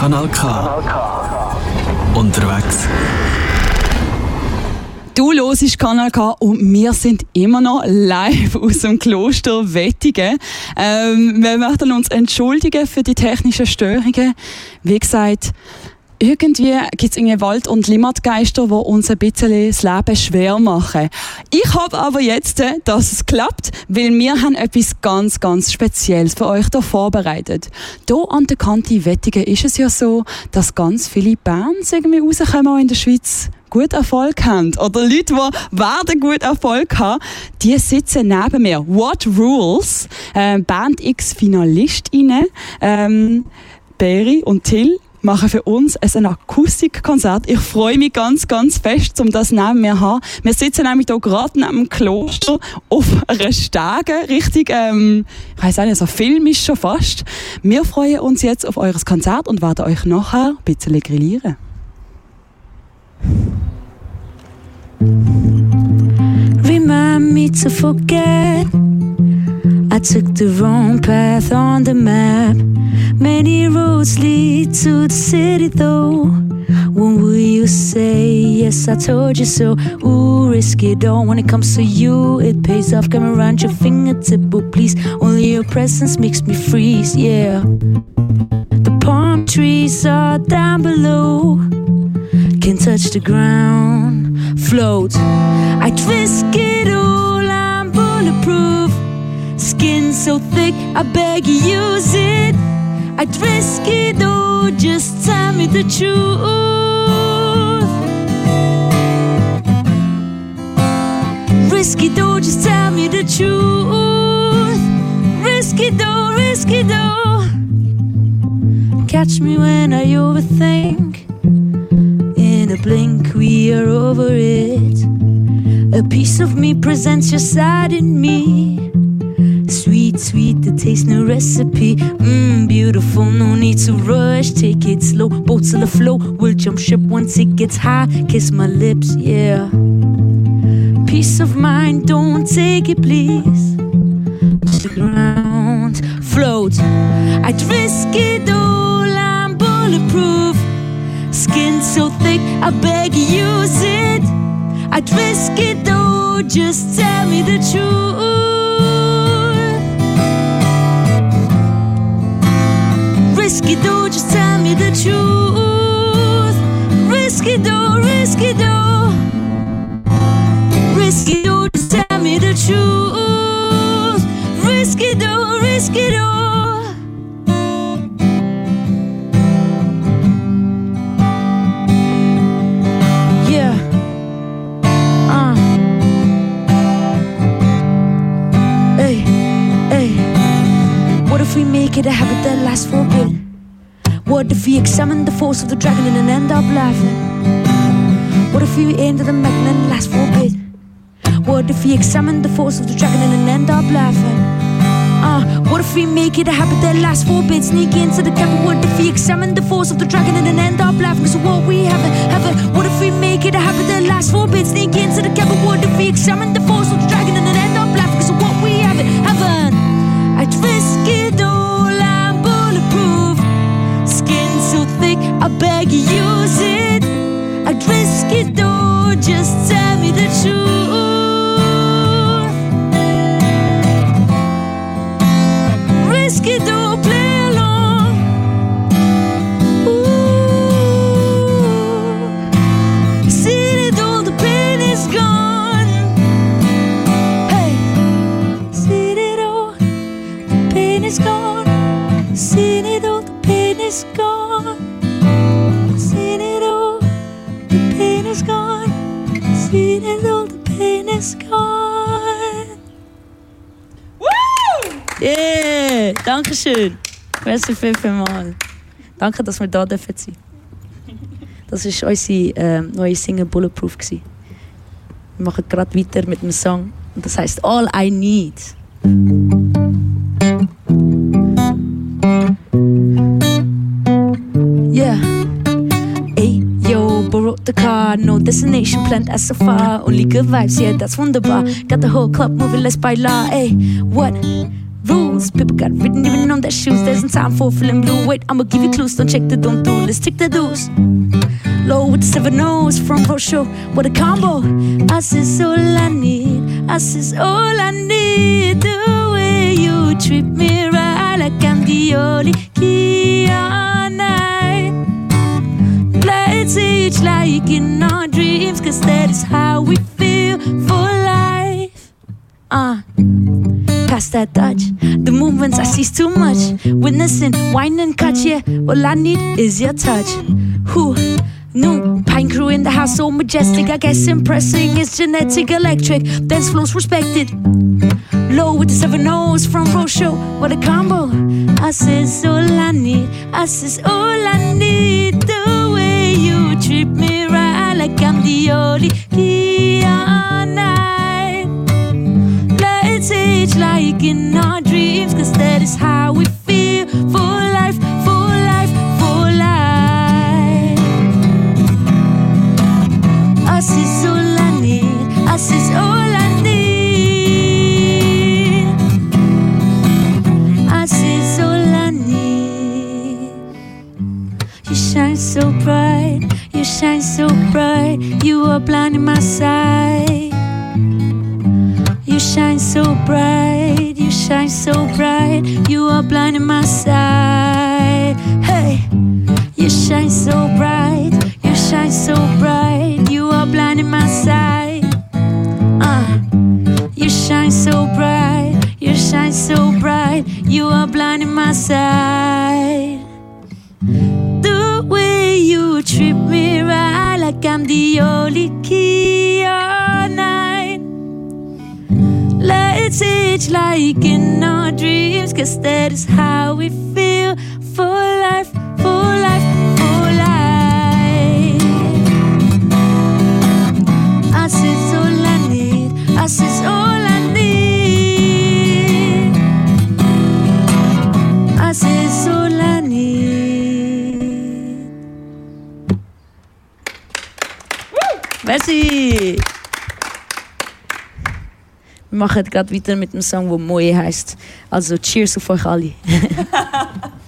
Kanal K. Unterwegs. Du hörst Kanal K und wir sind immer noch live aus dem Kloster Wettigen. Ähm, wir möchten uns entschuldigen für die technischen Störungen. Wie gesagt, irgendwie gibt es irgendwie Wald- und Limmatgeister, die uns ein bisschen das Leben schwer machen. Ich hoffe aber jetzt, äh, dass es klappt, weil wir haben etwas ganz, ganz Spezielles für euch hier vorbereitet. Hier an der Kante Wettigen ist es ja so, dass ganz viele Bands irgendwie rauskommen in der Schweiz gut Erfolg haben oder Leute, die werden gut Erfolg haben, die sitzen neben mir. What Rules? Äh, Band X Finalistinnen, ähm, Berry und Till machen für uns ein Akustikkonzert. Ich freue mich ganz, ganz fest, um das neben mir zu haben. Wir sitzen nämlich hier gerade neben dem Kloster auf einer Stege, richtig, ähm, ich weiss auch nicht, so filmisch schon fast. Wir freuen uns jetzt auf eures Konzert und werden euch nachher ein bisschen grillieren. Remind me to forget I took the wrong path on the map. Many roads lead to the city, though. When will you say, Yes, I told you so? Ooh, risk it all when it comes to you. It pays off, come around your fingertip, but please, only your presence makes me freeze, yeah. The palm trees are down below, can touch the ground, float. I'd risk it all, I'm bulletproof. Skin so thick, I beg you use it. I'd risk it all, just tell me the truth. Risk it all, just tell me the truth. Risk it all, risk it all. Catch me when I overthink. In a blink, we are over it. A piece of me presents your side in me. Taste, no recipe. Mmm, beautiful, no need to rush. Take it slow, boats will afloat. We'll jump ship once it gets high. Kiss my lips, yeah. Peace of mind, don't take it, please. To the ground, float. I'd risk it all, I'm bulletproof. Skin so thick, I beg you use it. I'd risk it all, just tell me the truth. Risky do, just tell me the truth. Risky do, risky do. Risky do, just tell me the truth. Risky do, risky do. Yeah. Uh. Hey, hey. What if we make it a habit that lasts for a bit? What if we examine the force of the dragon and end up laughing? What if we to the magnet and last for a bit? What if we examine the force of the dragon and end up laughing? Uh, what if we make it a habit that lasts for a bit? Sneak into the cabin. What if we examine the force of the dragon and then end up laughing? So what we haven't, haven't. What if we make it a habit that lasts for a bit? Sneak into the cabin. What if we examine the force Yeah, danke schön. Merci viel, viel mal. Danke, dass wir da dürfen sein. Das war unsere äh, neue Single Bulletproof. Gewesen. Wir machen gerade weiter mit dem Song. Und das heißt All I Need. Yeah. Ey, yo, borrowed the car, no destination planned as so far. Only good vibes, yeah, that's wunderbar. Got the whole club moving, let's bailar. Ey, what rules? People got written even on their shoes. There's no time for feeling blue. Wait, I'ma give you clues. Don't check the don't do. Let's take the do's. Low with seven O's, front row show. What a combo. Us is all I need. Us is all I need. The way you treat me right, like I'm the only key all night. Let's each like in our dreams, that touch. The movements I see's too much. Witnessing, wine and cut, yeah. All I need is your touch. Who? New pine crew in the house, so majestic. I guess impressing is genetic, electric. Dance flows respected. Low with the seven O's from row show. What a combo. Us is all I need. Us is all I need. The way you treat me right, like I'm the only key age like in our dreams, cause that is how we feel shine so bright, you shine so bright, you are blinding my sight. Uh, you shine so bright, you shine so bright, you are blinding my sight. The way you treat me right, like I'm the only key all night. Let's age like in our dreams, cause that is how we feel us is! Wir machen gerade weiter mit dem Song, der Moe heißt. Also Cheers auf euch alle.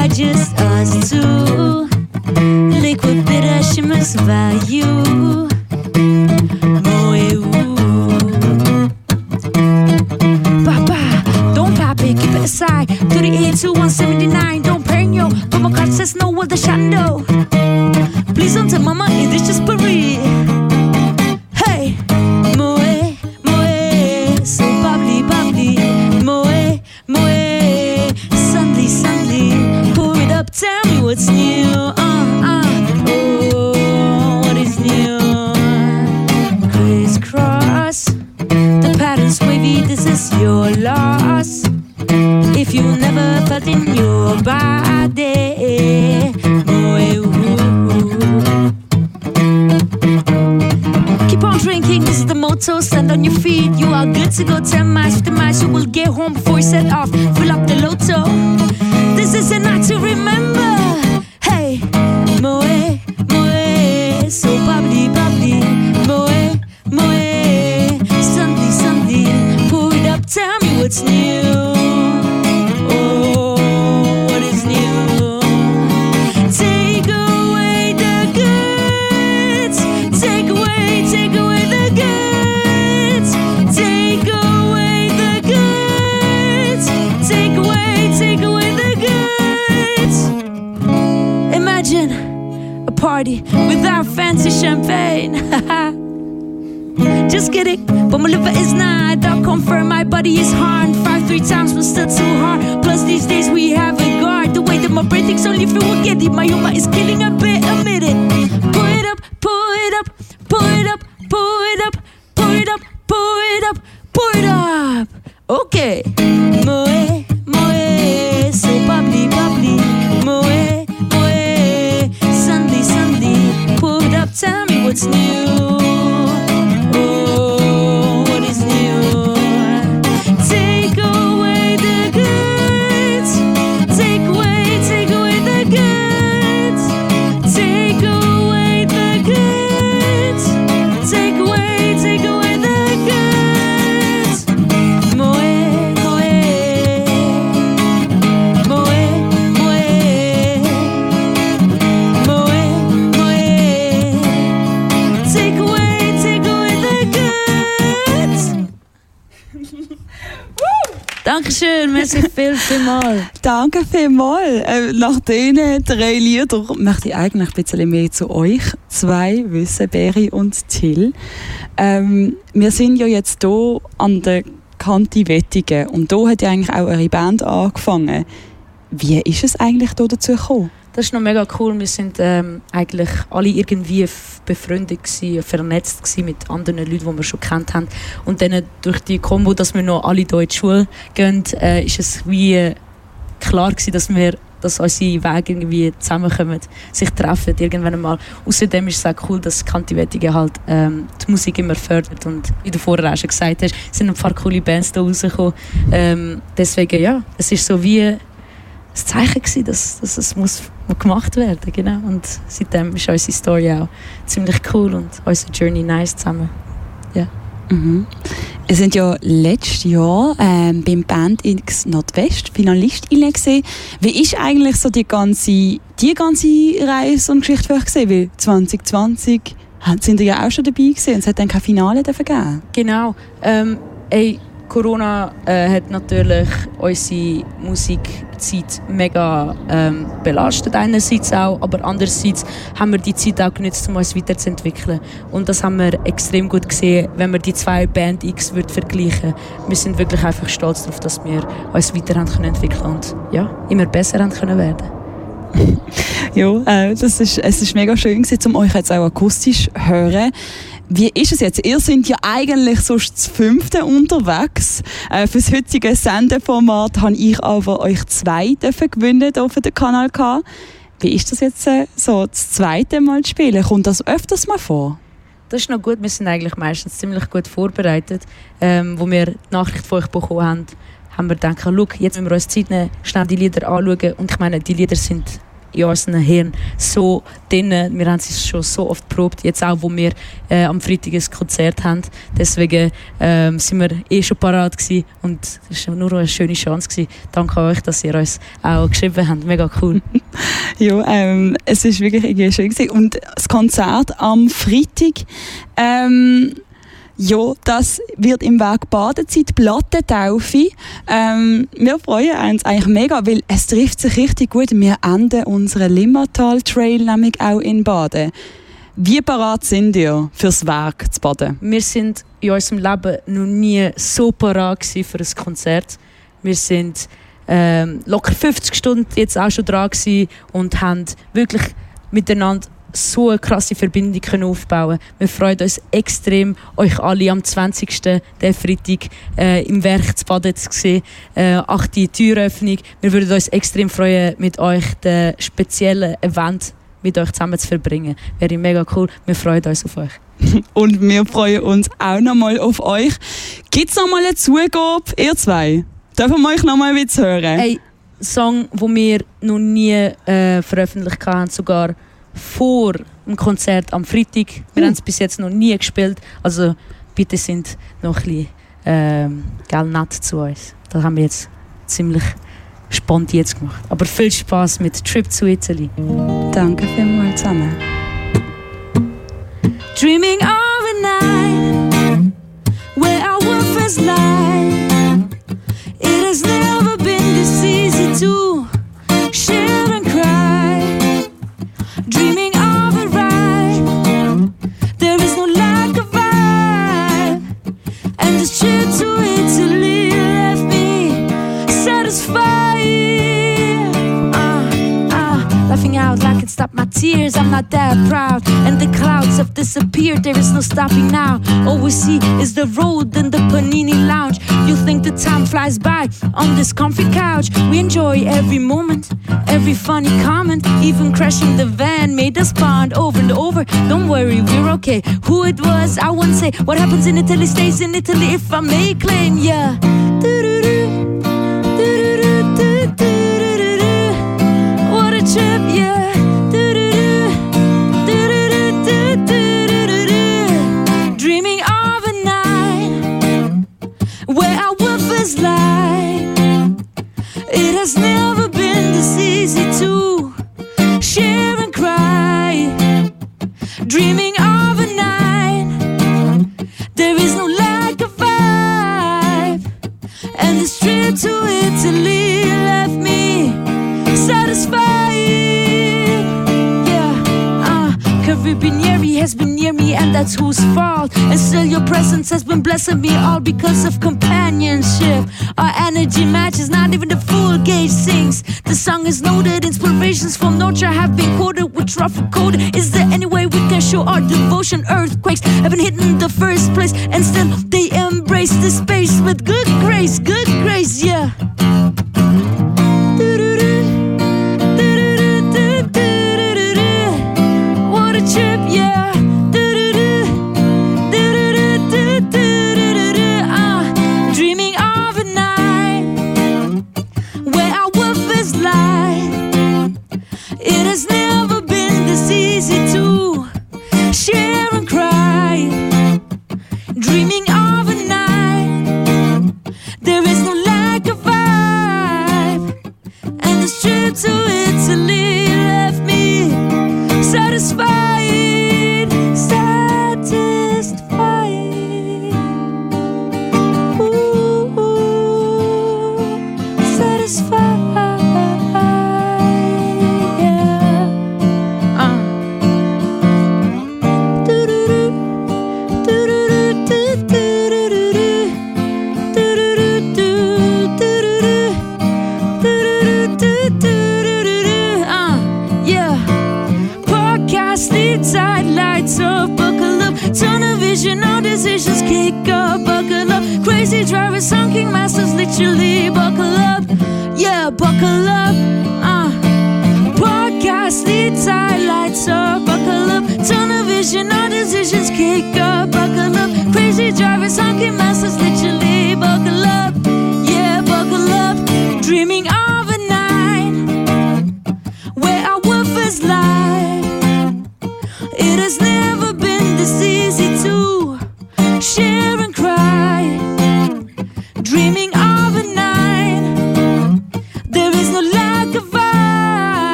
are just us two. Liquid bitter shimmers value. Keep it aside, 38 to 179. Don't bring yo, come across, there's no the shadow. You never felt in your body, boy, keep on drinking, this is the motto. Stand on your feet, you are good to go. 10 miles, 50 miles, you will get home before you set off. Fill up the lotto. This is a night to remember. My humor is killing a bit, admit it. Pull it up, pull it up, pull it up, pull it up, pull it up, pull it up, pull it up. Okay. Moe, moe, so bubbly, bubbly. Moe, moe, Sunday, Sunday. Pull it up, tell me what's new. Dankeschön, merci viel, vielmals. Danke vielmals. Äh, nach diesen drei Liedern möchte ich eigentlich ein bisschen mehr zu euch zwei wissen, Berry und Till. Ähm, wir sind ja jetzt hier an der Kante Wettigen und hier hat ja eigentlich auch eure Band angefangen. Wie ist es eigentlich hier dazu gekommen? Das ist noch mega cool. Wir sind ähm, eigentlich alle irgendwie befreundet gewesen, vernetzt gewesen mit anderen Leuten, die wir schon kennt haben. Und dann durch die Kombo, dass wir noch alle hier in die Schule gehen, äh, ist es wie klar gewesen, dass wir dass unsere Wege irgendwie zusammenkommen, sich treffen irgendwann einmal. Außerdem ist es auch cool, dass Kanti Wettige halt ähm, die Musik immer fördert und wie du vorher auch schon gesagt hast, sind ein paar coole Bands da rausgekommen. Ähm, deswegen ja, es ist so wie das Zeichen gewesen, dass, dass es muss gemacht werden genau und seitdem ist unsere Story auch ziemlich cool und unsere Journey nice zusammen ja mhm. Es sind ja letztes Jahr ähm, beim Band X Nordwest Finalistinnen gesehen. Wie ist eigentlich so die ganze, die ganze Reise und Geschichte für euch gesehen? Weil 2020 sind ihr ja auch schon dabei gewesen und es hat dann kein Finale gegeben. Genau. Ähm, ey, Corona äh, hat natürlich unsere Musikzeit mega ähm, belastet einerseits auch, aber andererseits haben wir die Zeit auch genutzt, um uns weiterzuentwickeln. Und das haben wir extrem gut gesehen, wenn wir die zwei Band X würd vergleichen. Wir sind wirklich einfach stolz darauf, dass wir uns weiter haben und ja, immer besser haben können werden. ja, äh, das ist, es ist mega schön gewesen, um euch jetzt auch akustisch zu hören. Wie ist es jetzt? Ihr seid ja eigentlich sonst das fünfte unterwegs. Äh, für das heutige Sendeformat habe ich aber euch zwei gewinnen auf dem Kanal K. Wie ist das jetzt äh, so das zweite Mal zu spielen? Kommt das öfters mal vor? Das ist noch gut. Wir sind eigentlich meistens ziemlich gut vorbereitet. Ähm, wo wir die Nachricht von euch bekommen haben, haben wir gedacht, schau, jetzt müssen wir uns Zeit nehmen, schnell die Lieder anschauen. Und ich meine, die Lieder sind in unserem Hirn so drin. Wir haben es schon so oft probiert, jetzt auch, wo wir äh, am Freitag ein Konzert haben. Deswegen ähm, sind wir eh schon parat gewesen und es war nur eine schöne Chance gewesen. Danke euch, dass ihr uns auch geschrieben habt. Mega cool. ja, ähm, es ist wirklich schön gewesen. Und das Konzert am Freitag, ähm, ja, das wird im Weg Badezeit Plattentaufe. Ähm, wir freuen uns eigentlich mega, weil es trifft sich richtig gut. Wir enden unseren Limmatal Trail nämlich auch in Baden. Wie parat sind ihr fürs Werk zu Baden? Wir sind in unserem Leben noch nie so parat für ein Konzert. Wir sind ähm, locker 50 Stunden jetzt auch schon dran und haben wirklich miteinander so eine krasse Verbindung können aufbauen Wir freuen uns extrem, euch alle am 20. der Freitag äh, im Werk zu Baden zu sehen. Äh, achte Türöffnung. Wir würden uns extrem freuen, mit euch den speziellen Event mit euch zusammen zu verbringen. Wäre mega cool. Wir freuen uns auf euch. Und wir freuen uns auch nochmal auf euch. Gibt es nochmal eine Zugabe, ihr zwei? Dürfen wir euch nochmal ein hören? Hey, Song, den wir noch nie äh, veröffentlicht haben, sogar vor dem Konzert am Freitag. Wir uh. haben es bis jetzt noch nie gespielt. Also bitte sind noch ein bisschen ähm, nett zu uns. Das haben wir jetzt ziemlich spontan jetzt gemacht. Aber viel Spaß mit Trip to Italy. Danke vielmals zusammen. Dreaming of a night where our world first light. It has never been this easy to Just. true. Tears. I'm not that proud, and the clouds have disappeared. There is no stopping now. All we see is the road and the panini lounge. You think the time flies by on this comfy couch? We enjoy every moment, every funny comment, even crashing the van made us bond over and over. Don't worry, we're okay. Who it was, I won't say. What happens in Italy stays in Italy, if I may claim, yeah. has Caribbean Yeri has been near me, and that's whose fault. And still, your presence has been blessing me all because of companionship. Our energy matches, not even the full gauge sings. The song is noted, inspirations from nature have been quoted with truffle code. Is there any way we can show our devotion? Earthquakes have been hitting the first place, and still they embrace the space with good grace, good grace, yeah. decision, our decisions kick off.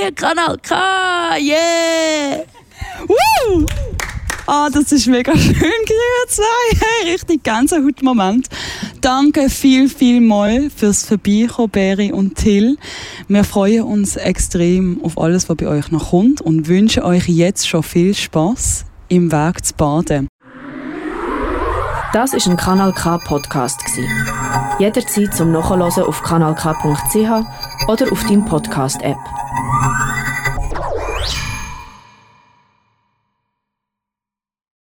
Here, Kanal K, yeah! Woo! Ah, das ist mega schön gewesen, zwei. Hey, richtig Gänsehaut-Moment. Danke viel, viel mal fürs Vorbeikommen, Beri und Till. Wir freuen uns extrem auf alles, was bei euch noch kommt und wünschen euch jetzt schon viel Spaß im Weg zu baden. Das ist ein Kanal K Podcast. Jederzeit zum Nachhören auf kanalk.ch oder auf deinem Podcast App. Thank you.